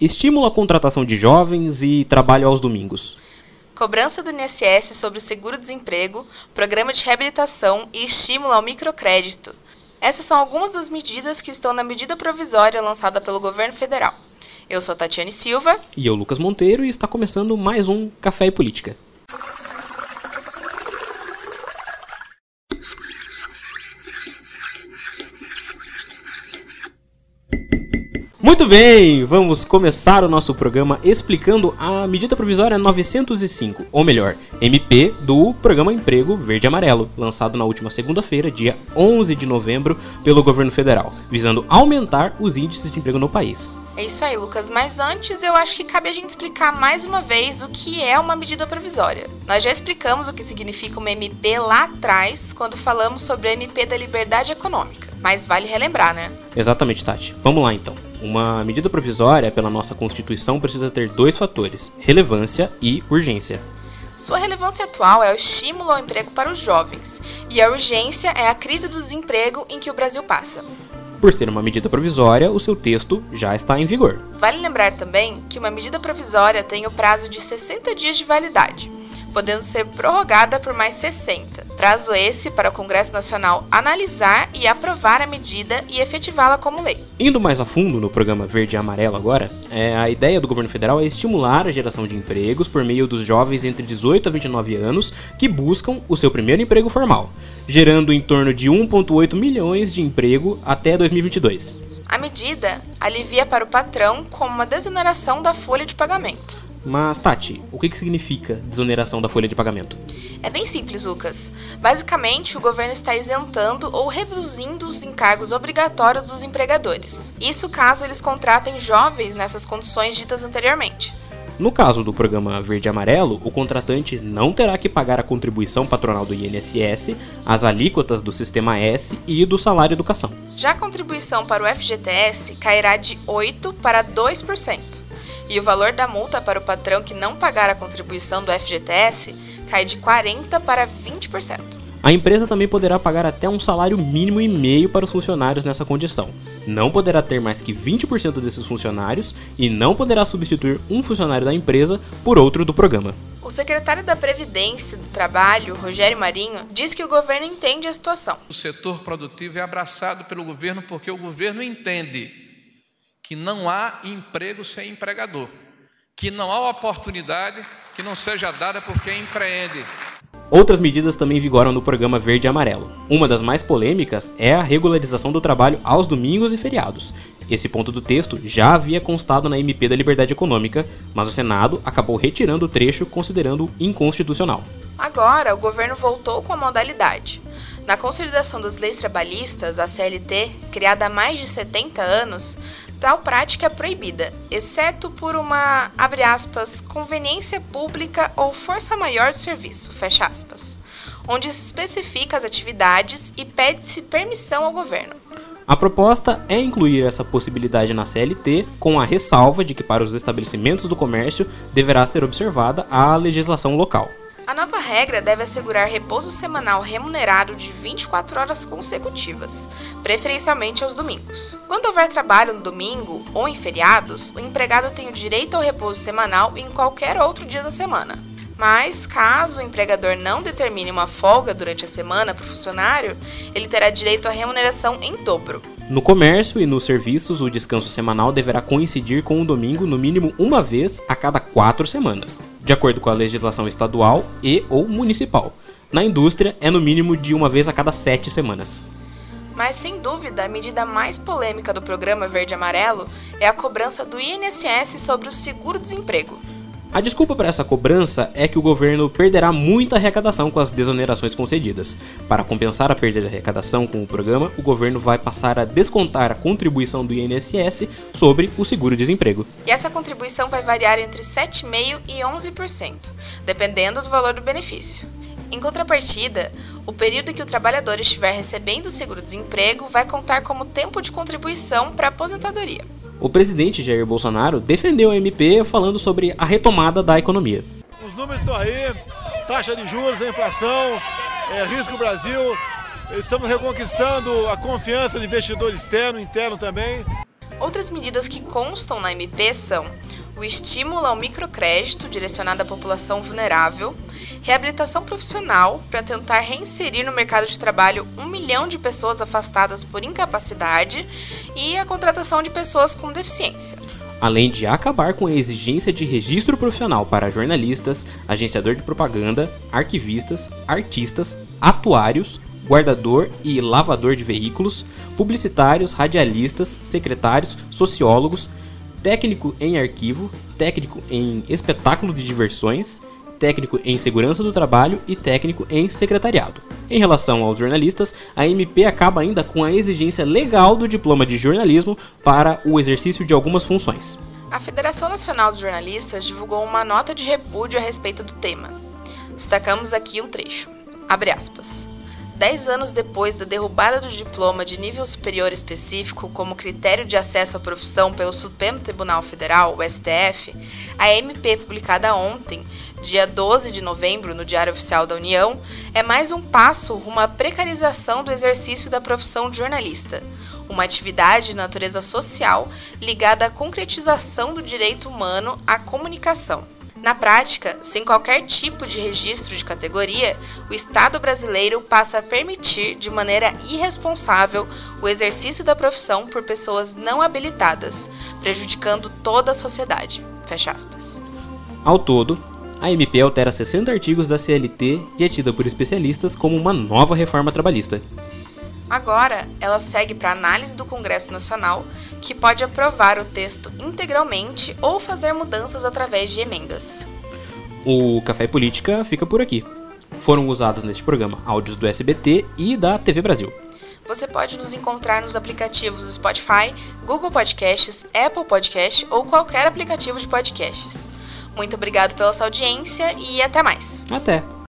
estímulo à contratação de jovens e trabalho aos domingos. Cobrança do INSS sobre o seguro-desemprego, programa de reabilitação e estímulo ao microcrédito. Essas são algumas das medidas que estão na medida provisória lançada pelo governo federal. Eu sou Tatiane Silva. E eu, Lucas Monteiro, e está começando mais um Café e Política. Bem, vamos começar o nosso programa explicando a medida provisória 905, ou melhor, MP do Programa Emprego Verde e Amarelo, lançado na última segunda-feira, dia 11 de novembro, pelo governo federal, visando aumentar os índices de emprego no país. É isso aí, Lucas. Mas antes, eu acho que cabe a gente explicar mais uma vez o que é uma medida provisória. Nós já explicamos o que significa uma MP lá atrás, quando falamos sobre a MP da Liberdade Econômica. Mas vale relembrar, né? Exatamente, Tati. Vamos lá então. Uma medida provisória, pela nossa Constituição, precisa ter dois fatores: relevância e urgência. Sua relevância atual é o estímulo ao emprego para os jovens, e a urgência é a crise do desemprego em que o Brasil passa. Por ser uma medida provisória, o seu texto já está em vigor. Vale lembrar também que uma medida provisória tem o prazo de 60 dias de validade podendo ser prorrogada por mais 60. Prazo esse para o Congresso Nacional analisar e aprovar a medida e efetivá-la como lei. Indo mais a fundo no programa Verde e Amarelo agora, é, a ideia do governo federal é estimular a geração de empregos por meio dos jovens entre 18 a 29 anos que buscam o seu primeiro emprego formal, gerando em torno de 1,8 milhões de emprego até 2022. A medida alivia para o patrão com uma desoneração da folha de pagamento. Mas, Tati, o que, que significa desoneração da folha de pagamento? É bem simples, Lucas. Basicamente, o governo está isentando ou reduzindo os encargos obrigatórios dos empregadores. Isso caso eles contratem jovens nessas condições ditas anteriormente. No caso do programa Verde e Amarelo, o contratante não terá que pagar a contribuição patronal do INSS, as alíquotas do Sistema S e do salário educação. Já a contribuição para o FGTS cairá de 8% para 2% e o valor da multa para o patrão que não pagar a contribuição do FGTS cai de 40% para 20%. A empresa também poderá pagar até um salário mínimo e meio para os funcionários nessa condição. Não poderá ter mais que 20% desses funcionários e não poderá substituir um funcionário da empresa por outro do programa. O secretário da Previdência do Trabalho, Rogério Marinho, diz que o governo entende a situação. O setor produtivo é abraçado pelo governo porque o governo entende que não há emprego sem empregador, que não há oportunidade que não seja dada por quem empreende. Outras medidas também vigoram no programa Verde e Amarelo. Uma das mais polêmicas é a regularização do trabalho aos domingos e feriados. Esse ponto do texto já havia constado na MP da Liberdade Econômica, mas o Senado acabou retirando o trecho considerando inconstitucional. Agora, o governo voltou com a modalidade. Na consolidação das leis trabalhistas, a CLT, criada há mais de 70 anos, tal prática é proibida, exceto por uma, abre aspas, conveniência pública ou força maior do serviço, fecha aspas, onde se especifica as atividades e pede-se permissão ao governo. A proposta é incluir essa possibilidade na CLT, com a ressalva de que para os estabelecimentos do comércio deverá ser observada a legislação local. Nova regra deve assegurar repouso semanal remunerado de 24 horas consecutivas, preferencialmente aos domingos. Quando houver trabalho no domingo ou em feriados, o empregado tem o direito ao repouso semanal em qualquer outro dia da semana. Mas, caso o empregador não determine uma folga durante a semana para o funcionário, ele terá direito à remuneração em dobro. No comércio e nos serviços, o descanso semanal deverá coincidir com o domingo no mínimo uma vez a cada quatro semanas de acordo com a legislação estadual e ou municipal. Na indústria, é no mínimo de uma vez a cada sete semanas. Mas, sem dúvida, a medida mais polêmica do programa Verde Amarelo é a cobrança do INSS sobre o seguro-desemprego. A desculpa para essa cobrança é que o governo perderá muita arrecadação com as desonerações concedidas. Para compensar a perda de arrecadação com o programa, o governo vai passar a descontar a contribuição do INSS sobre o seguro-desemprego. E essa contribuição vai variar entre 7,5% e 11%, dependendo do valor do benefício. Em contrapartida, o período que o trabalhador estiver recebendo o seguro-desemprego vai contar como tempo de contribuição para a aposentadoria. O presidente Jair Bolsonaro defendeu a MP falando sobre a retomada da economia. Os números estão aí, taxa de juros, inflação, é, risco Brasil. Estamos reconquistando a confiança do investidor externo, interno também. Outras medidas que constam na MP são o estímulo ao microcrédito direcionado à população vulnerável, reabilitação profissional para tentar reinserir no mercado de trabalho um milhão de pessoas afastadas por incapacidade e a contratação de pessoas com deficiência. Além de acabar com a exigência de registro profissional para jornalistas, agenciador de propaganda, arquivistas, artistas, atuários, guardador e lavador de veículos, publicitários, radialistas, secretários, sociólogos, técnico em arquivo, técnico em espetáculo de diversões, técnico em segurança do trabalho e técnico em secretariado. Em relação aos jornalistas, a MP acaba ainda com a exigência legal do diploma de jornalismo para o exercício de algumas funções. A Federação Nacional dos Jornalistas divulgou uma nota de repúdio a respeito do tema. Destacamos aqui um trecho. Abre aspas. Dez anos depois da derrubada do diploma de nível superior específico como critério de acesso à profissão pelo Supremo Tribunal Federal, o STF, a MP publicada ontem, dia 12 de novembro, no Diário Oficial da União, é mais um passo rumo à precarização do exercício da profissão de jornalista, uma atividade de natureza social ligada à concretização do direito humano à comunicação. Na prática, sem qualquer tipo de registro de categoria, o Estado brasileiro passa a permitir, de maneira irresponsável, o exercício da profissão por pessoas não habilitadas, prejudicando toda a sociedade. Fecha aspas. Ao todo, a MP altera 60 artigos da CLT e é tida por especialistas como uma nova reforma trabalhista. Agora, ela segue para análise do Congresso Nacional, que pode aprovar o texto integralmente ou fazer mudanças através de emendas. O Café Política fica por aqui. Foram usados neste programa áudios do SBT e da TV Brasil. Você pode nos encontrar nos aplicativos Spotify, Google Podcasts, Apple Podcast ou qualquer aplicativo de podcasts. Muito obrigado pela sua audiência e até mais. Até!